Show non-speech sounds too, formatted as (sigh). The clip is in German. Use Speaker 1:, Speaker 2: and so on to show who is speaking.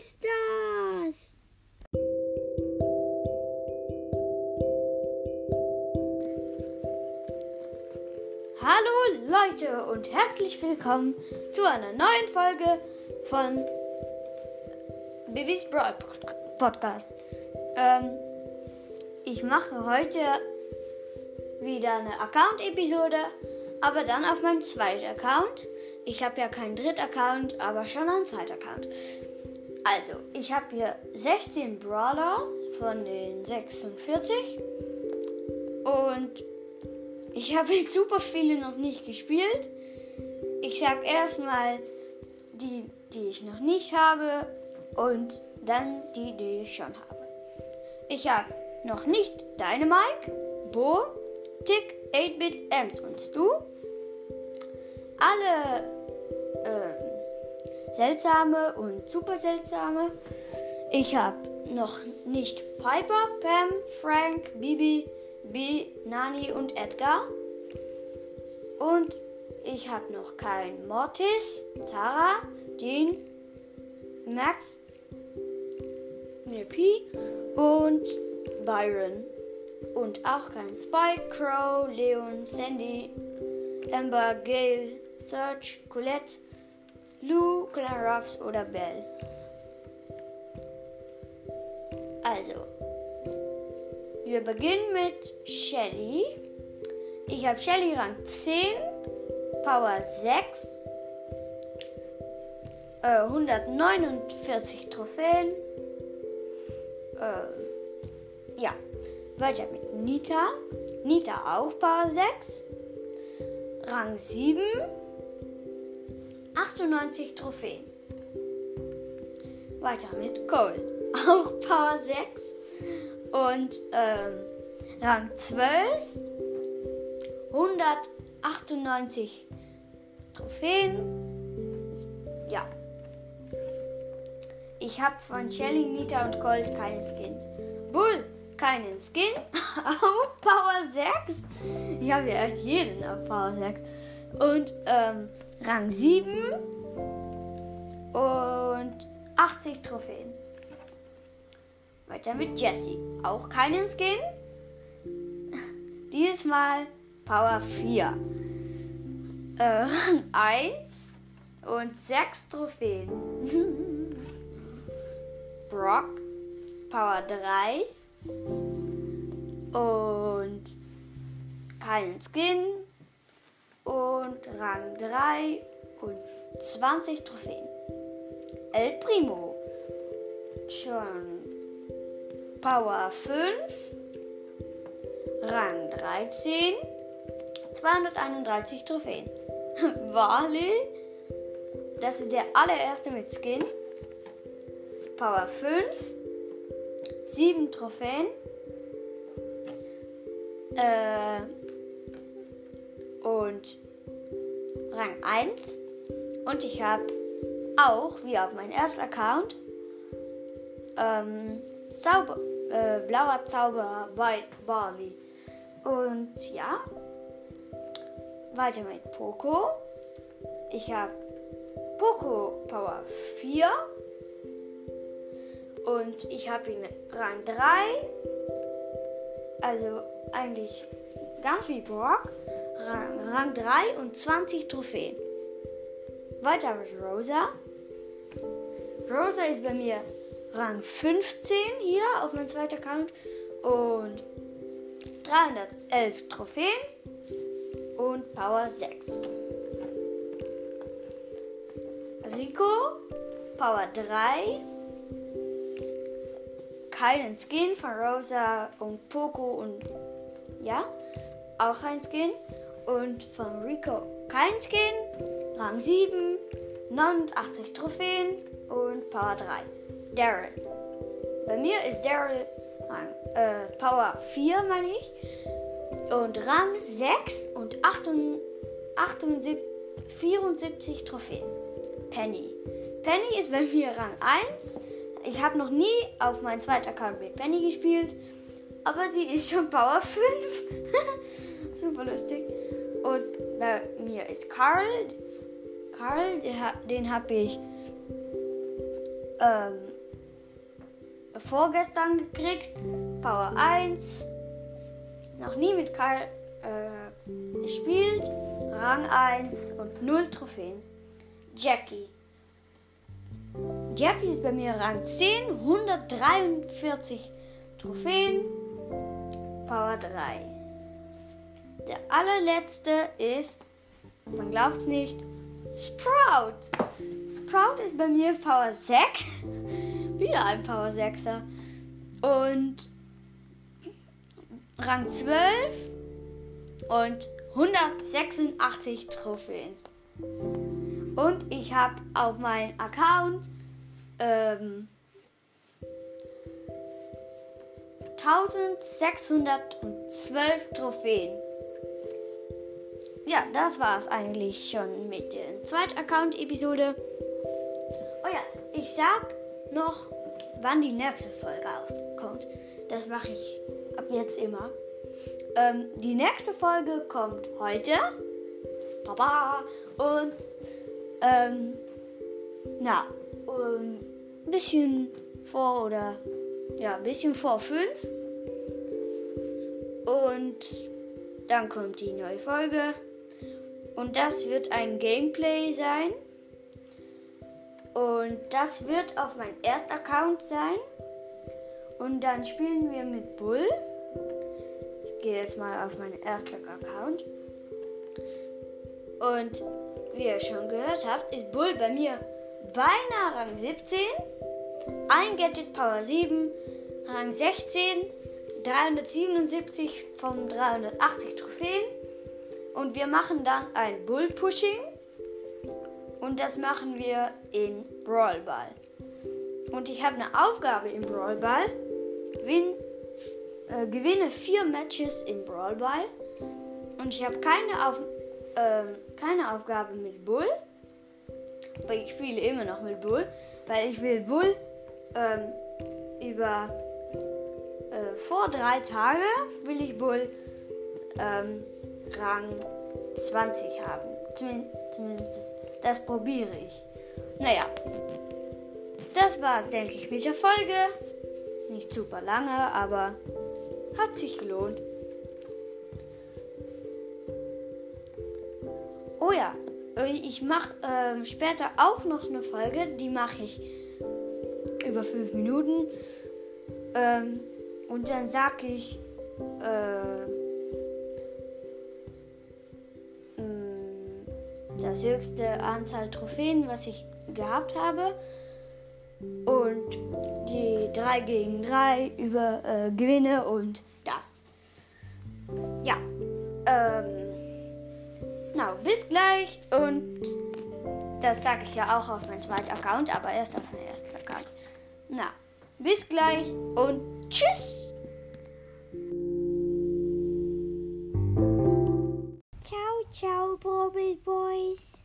Speaker 1: ist das? Hallo Leute und herzlich willkommen zu einer neuen Folge von Bibis Brawl Podcast. Ähm, ich mache heute wieder eine Account-Episode, aber dann auf meinem zweiten Account. Ich habe ja keinen dritten Account, aber schon einen zweiten Account. Also, ich habe hier 16 Brawlers von den 46 und ich habe jetzt super viele noch nicht gespielt. Ich sag erstmal die, die ich noch nicht habe und dann die, die ich schon habe. Ich habe noch nicht Dynamike, Bo, Tick, 8-Bit, Ems und Stu. Alle seltsame und super seltsame. Ich habe noch nicht Piper, Pam, Frank, Bibi, B, Nani und Edgar. Und ich habe noch kein Mortis, Tara, Jean, Max, P und Byron. Und auch kein Spike, Crow, Leon, Sandy, Amber, Gale, Serge, Colette, Lou, Clara Ruffs oder Belle. Also, wir beginnen mit Shelly. Ich habe Shelly Rang 10, Power 6, äh, 149 Trophäen. Äh, ja, weiter mit Nita. Nita auch Power 6, Rang 7, 98 Trophäen. Weiter mit Cold. (laughs) Auch Power 6 und ähm, Rang 12, 198 Trophäen. Ja. Ich habe von Shelly, Nita und Cold keine Skins. Bull, keinen Skin. (laughs) Auf Power 6. Ich habe ja echt jeden auf Power 6. Und ähm, Rang 7 und 80 Trophäen. Weiter mit Jessie. Auch keinen Skin. (laughs) Dieses Mal Power 4. Äh, Rang 1 und 6 Trophäen. (laughs) Brock, Power 3 und keinen Skin und Rang 3 und 20 Trophäen. El Primo, schon Power 5, Rang 13, 231 Trophäen. (laughs) Wale, das ist der allererste mit Skin. Power 5, 7 Trophäen. Äh, und Rang 1. Und ich habe auch, wie auf meinem ersten Account, ähm, Zauber, äh, blauer Zauber bei Barley. Und ja, weiter mit Poco. Ich habe Poco Power 4. Und ich habe ihn Rang 3. Also eigentlich ganz wie Brock. Rang, Rang 3 und 20 Trophäen. Weiter mit Rosa. Rosa ist bei mir Rang 15 hier auf meinem zweiten Account und 311 Trophäen und Power 6. Rico, Power 3, keinen Skin von Rosa und Poco und ja, auch ein Skin. Und von Rico kein Skin, Rang 7, 89 Trophäen und Power 3. Daryl. Bei mir ist Daryl äh, Power 4, meine ich. Und Rang 6 und 78, 74 Trophäen. Penny. Penny ist bei mir Rang 1. Ich habe noch nie auf meinem zweiten Account mit Penny gespielt. Aber sie ist schon Power 5. (laughs) Super lustig. Und bei mir ist Carl. Carl, den habe ich ähm, vorgestern gekriegt. Power 1. Noch nie mit Karl äh, gespielt. Rang 1 und 0 Trophäen. Jackie. Jackie ist bei mir Rang 10, 143 Trophäen. Power 3. Der allerletzte ist, man glaubt es nicht, Sprout. Sprout ist bei mir Power 6. (laughs) Wieder ein Power 6er. Und Rang 12 und 186 Trophäen. Und ich habe auf meinem Account ähm, 1612 Trophäen. Ja, das war es eigentlich schon mit der zweiten Account-Episode. Oh ja, ich sag noch, wann die nächste Folge rauskommt. Das mache ich ab jetzt immer. Ähm, die nächste Folge kommt heute. Baba. Und, ähm, na, ein bisschen vor oder, ja, ein bisschen vor fünf. Und dann kommt die neue Folge. Und das wird ein Gameplay sein. Und das wird auf meinem ersten Account sein. Und dann spielen wir mit Bull. Ich gehe jetzt mal auf meinen ersten Account. Und wie ihr schon gehört habt, ist Bull bei mir beinahe Rang 17. Ein Gadget Power 7, Rang 16, 377 von 380 Trophäen. Und wir machen dann ein Bull Pushing. Und das machen wir in Brawl Ball. Und ich habe eine Aufgabe im Brawl Ball. Win, äh, gewinne vier Matches in Brawl Ball. Und ich habe keine, Auf, äh, keine Aufgabe mit Bull. Aber ich spiele immer noch mit Bull. Weil ich will Bull ähm, über äh, vor drei Tagen will ich Bull ähm, Rang 20 haben. Zumindest das probiere ich. Naja, das war, denke ich, mit der Folge. Nicht super lange, aber hat sich gelohnt. Oh ja, ich mache äh, später auch noch eine Folge, die mache ich über fünf Minuten. Ähm, und dann sage ich, äh, das höchste Anzahl Trophäen, was ich gehabt habe. Und die 3 gegen 3 über äh, Gewinne und das. Ja. Ähm. Na, bis gleich. Und das sage ich ja auch auf meinem zweiten Account, aber erst auf meinem ersten Account. Na, bis gleich und tschüss. Bobby Boys.